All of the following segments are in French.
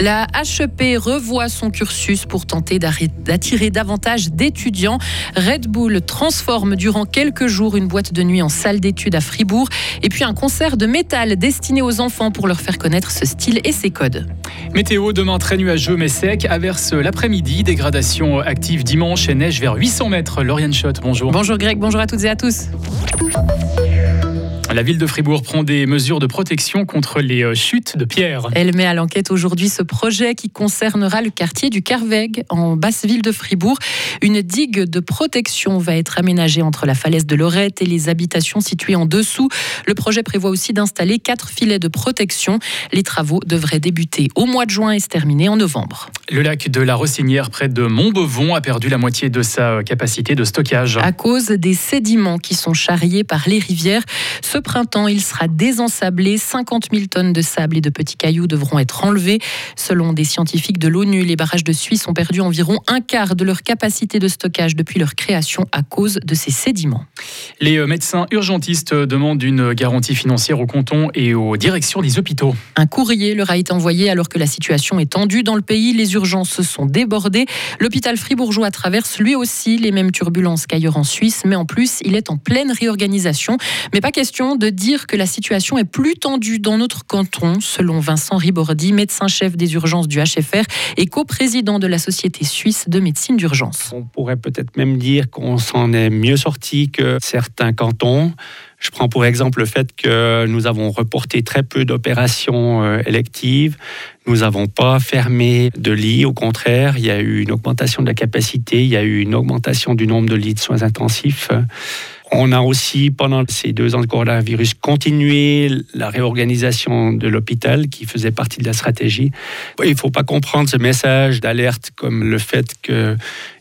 La HEP revoit son cursus pour tenter d'attirer davantage d'étudiants. Red Bull transforme durant quelques jours une boîte de nuit en salle d'études à Fribourg et puis un concert de métal destiné aux enfants pour leur faire connaître ce style et ses codes. Météo demain très nuageux mais sec, averse l'après-midi, dégradation active dimanche et neige vers 800 mètres. Lauriane Schott, bonjour. Bonjour Greg, bonjour à toutes et à tous. La ville de Fribourg prend des mesures de protection contre les euh, chutes de pierres. Elle met à l'enquête aujourd'hui ce projet qui concernera le quartier du Carveg en basse ville de Fribourg. Une digue de protection va être aménagée entre la falaise de Lorette et les habitations situées en dessous. Le projet prévoit aussi d'installer quatre filets de protection. Les travaux devraient débuter au mois de juin et se terminer en novembre. Le lac de la Rossinière près de Montbevon a perdu la moitié de sa capacité de stockage. À cause des sédiments qui sont charriés par les rivières. Ce printemps, il sera désensablé. 50 000 tonnes de sable et de petits cailloux devront être enlevés. Selon des scientifiques de l'ONU, les barrages de Suisse ont perdu environ un quart de leur capacité de stockage depuis leur création à cause de ces sédiments. Les euh, médecins urgentistes demandent une garantie financière au canton et aux directions des hôpitaux. Un courrier leur a été envoyé alors que la situation est tendue dans le pays. Les urgences se sont débordées. L'hôpital fribourgeois traverse lui aussi les mêmes turbulences qu'ailleurs en Suisse, mais en plus, il est en pleine réorganisation. Mais pas question de dire que la situation est plus tendue dans notre canton, selon Vincent Ribordi, médecin-chef des urgences du HFR et coprésident de la Société suisse de médecine d'urgence. On pourrait peut-être même dire qu'on s'en est mieux sorti que certains cantons. Je prends pour exemple le fait que nous avons reporté très peu d'opérations euh, électives. Nous n'avons pas fermé de lits. Au contraire, il y a eu une augmentation de la capacité, il y a eu une augmentation du nombre de lits de soins intensifs. On a aussi, pendant ces deux ans de coronavirus, continué la réorganisation de l'hôpital qui faisait partie de la stratégie. Il ne faut pas comprendre ce message d'alerte comme le fait que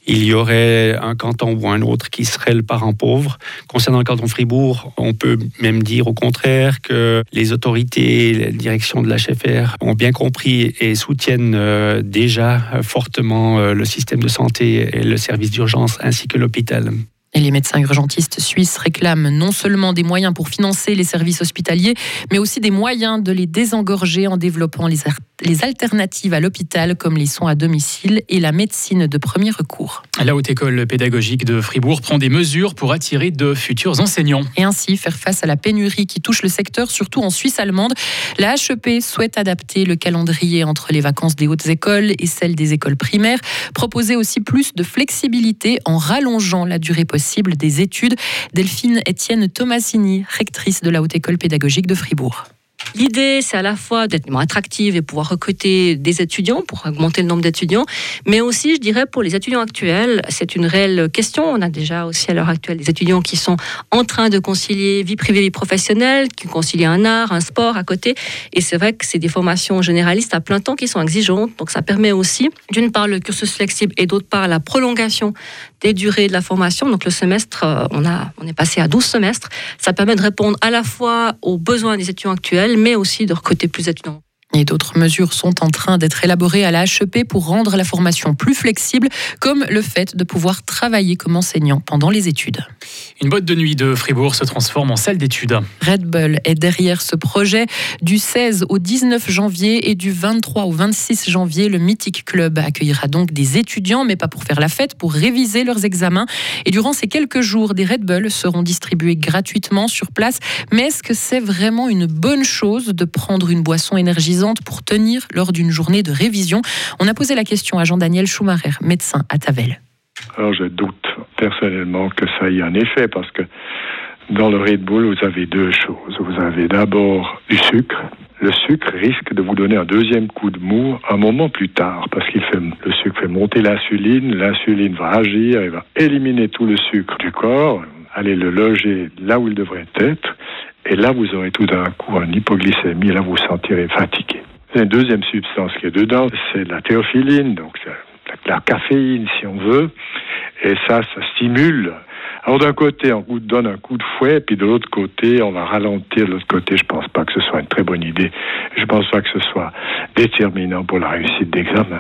il y aurait un canton ou un autre qui serait le parent pauvre. Concernant le canton Fribourg, on peut même dire au contraire que les autorités, la direction de l'HFR ont bien compris et soutiennent euh, déjà fortement euh, le système de santé et le service d'urgence ainsi que l'hôpital. Les médecins urgentistes suisses réclament non seulement des moyens pour financer les services hospitaliers, mais aussi des moyens de les désengorger en développant les, les alternatives à l'hôpital comme les soins à domicile et la médecine de premier recours. La Haute École pédagogique de Fribourg prend des mesures pour attirer de futurs enseignants. Et ainsi faire face à la pénurie qui touche le secteur, surtout en Suisse allemande. La HEP souhaite adapter le calendrier entre les vacances des hautes écoles et celles des écoles primaires, proposer aussi plus de flexibilité en rallongeant la durée possible des études. Delphine Étienne Tomasini, rectrice de la Haute École pédagogique de Fribourg. L'idée, c'est à la fois d'être moins attractive et pouvoir recruter des étudiants pour augmenter le nombre d'étudiants, mais aussi, je dirais, pour les étudiants actuels, c'est une réelle question. On a déjà aussi à l'heure actuelle des étudiants qui sont en train de concilier vie privée, vie professionnelle, qui concilient un art, un sport à côté. Et c'est vrai que c'est des formations généralistes à plein temps qui sont exigeantes. Donc ça permet aussi, d'une part, le cursus flexible et d'autre part, la prolongation des durées de la formation. Donc le semestre, euh, on, a, on est passé à 12 semestres. Ça permet de répondre à la fois aux besoins des étudiants actuels, mais aussi de recruter plus d'étudiants. Et d'autres mesures sont en train d'être élaborées à la HEP pour rendre la formation plus flexible, comme le fait de pouvoir travailler comme enseignant pendant les études. Une boîte de nuit de Fribourg se transforme en salle d'études. Red Bull est derrière ce projet. Du 16 au 19 janvier et du 23 au 26 janvier, le Mythic Club accueillera donc des étudiants, mais pas pour faire la fête, pour réviser leurs examens. Et durant ces quelques jours, des Red Bull seront distribués gratuitement sur place. Mais est-ce que c'est vraiment une bonne chose de prendre une boisson énergisante pour tenir lors d'une journée de révision On a posé la question à Jean-Daniel Schumacher, médecin à Tavel. Alors je doute personnellement que ça ait un effet parce que dans le Red Bull, vous avez deux choses. Vous avez d'abord du sucre. Le sucre risque de vous donner un deuxième coup de mou un moment plus tard parce qu'il fait le sucre fait monter l'insuline, l'insuline va agir et va éliminer tout le sucre du corps, aller le loger là où il devrait être et là, vous aurez tout d'un coup un hypoglycémie, là, vous vous sentirez fatigué. Une deuxième substance qui est dedans, c'est la théophiline, donc la caféine, si on veut. Et ça, ça stimule. Alors d'un côté, on vous donne un coup de fouet, puis de l'autre côté, on va ralentir. De l'autre côté, je pense pas que ce soit une très bonne idée. Je pense pas que ce soit déterminant pour la réussite d'examen.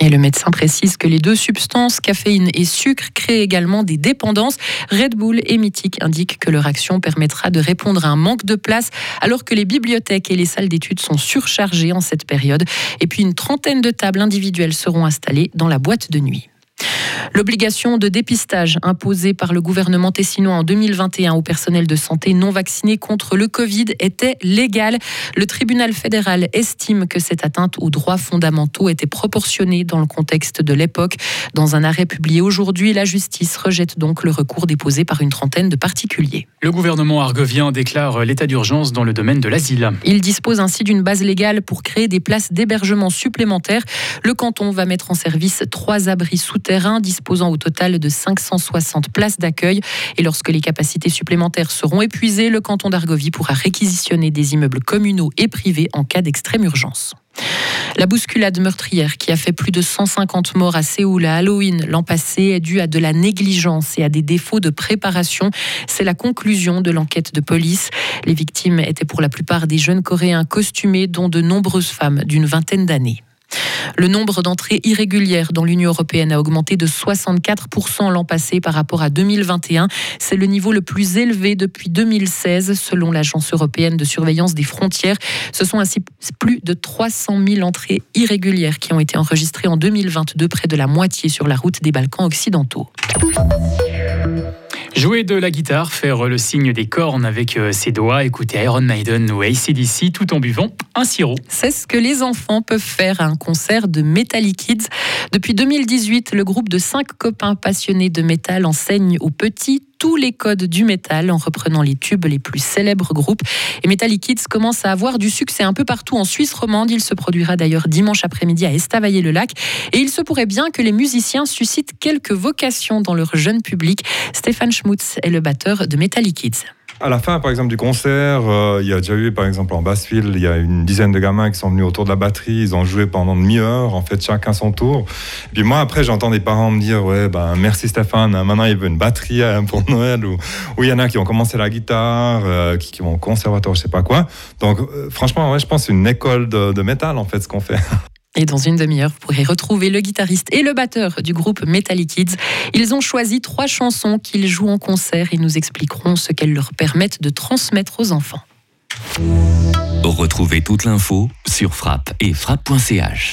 Et le médecin précise que les deux substances, caféine et sucre, créent également des dépendances. Red Bull et Mythic indiquent que leur action permettra de répondre à un manque de place alors que les bibliothèques et les salles d'études sont surchargées en cette période. Et puis une trentaine de tables individuelles seront installées dans la boîte de nuit. L'obligation de dépistage imposée par le gouvernement tessinois en 2021 au personnel de santé non vacciné contre le Covid était légale. Le tribunal fédéral estime que cette atteinte aux droits fondamentaux était proportionnée dans le contexte de l'époque. Dans un arrêt publié aujourd'hui, la justice rejette donc le recours déposé par une trentaine de particuliers. Le gouvernement argovien déclare l'état d'urgence dans le domaine de l'asile. Il dispose ainsi d'une base légale pour créer des places d'hébergement supplémentaires. Le canton va mettre en service trois abris souterrains disposant au total de 560 places d'accueil. Et lorsque les capacités supplémentaires seront épuisées, le canton d'Argovie pourra réquisitionner des immeubles communaux et privés en cas d'extrême urgence. La bousculade meurtrière qui a fait plus de 150 morts à Séoul à Halloween l'an passé est due à de la négligence et à des défauts de préparation. C'est la conclusion de l'enquête de police. Les victimes étaient pour la plupart des jeunes Coréens costumés, dont de nombreuses femmes d'une vingtaine d'années. Le nombre d'entrées irrégulières dans l'Union européenne a augmenté de 64% l'an passé par rapport à 2021. C'est le niveau le plus élevé depuis 2016 selon l'Agence européenne de surveillance des frontières. Ce sont ainsi plus de 300 000 entrées irrégulières qui ont été enregistrées en 2022, près de la moitié sur la route des Balkans occidentaux. Jouer de la guitare, faire le signe des cornes avec euh, ses doigts, écouter Iron Maiden ou ACDC tout en buvant un sirop. C'est ce que les enfants peuvent faire à un concert de Metallic Kids. Depuis 2018, le groupe de cinq copains passionnés de métal enseigne aux petits tous les codes du métal en reprenant les tubes les plus célèbres groupes. Et Metallic Kids commence à avoir du succès un peu partout en Suisse romande. Il se produira d'ailleurs dimanche après-midi à Estavayer-le-Lac. Et il se pourrait bien que les musiciens suscitent quelques vocations dans leur jeune public. Stéphane Schmutz est le batteur de Kids. À la fin, par exemple, du concert, euh, il y a déjà eu, par exemple, en Basseville, il y a une dizaine de gamins qui sont venus autour de la batterie. Ils ont joué pendant demi-heure, en fait, chacun son tour. Et puis moi, après, j'entends des parents me dire, ouais, ben, merci Stéphane, maintenant il veut une batterie hein, pour Noël. Ou, il y en a qui ont commencé la guitare, euh, qui, qui, vont au conservatoire, je sais pas quoi. Donc, euh, franchement, ouais, je pense une école de, de métal, en fait, ce qu'on fait. Et dans une demi-heure, vous pourrez retrouver le guitariste et le batteur du groupe Metallic Kids. Ils ont choisi trois chansons qu'ils jouent en concert et nous expliqueront ce qu'elles leur permettent de transmettre aux enfants. Retrouvez toute l'info sur frappe et frappe.ch.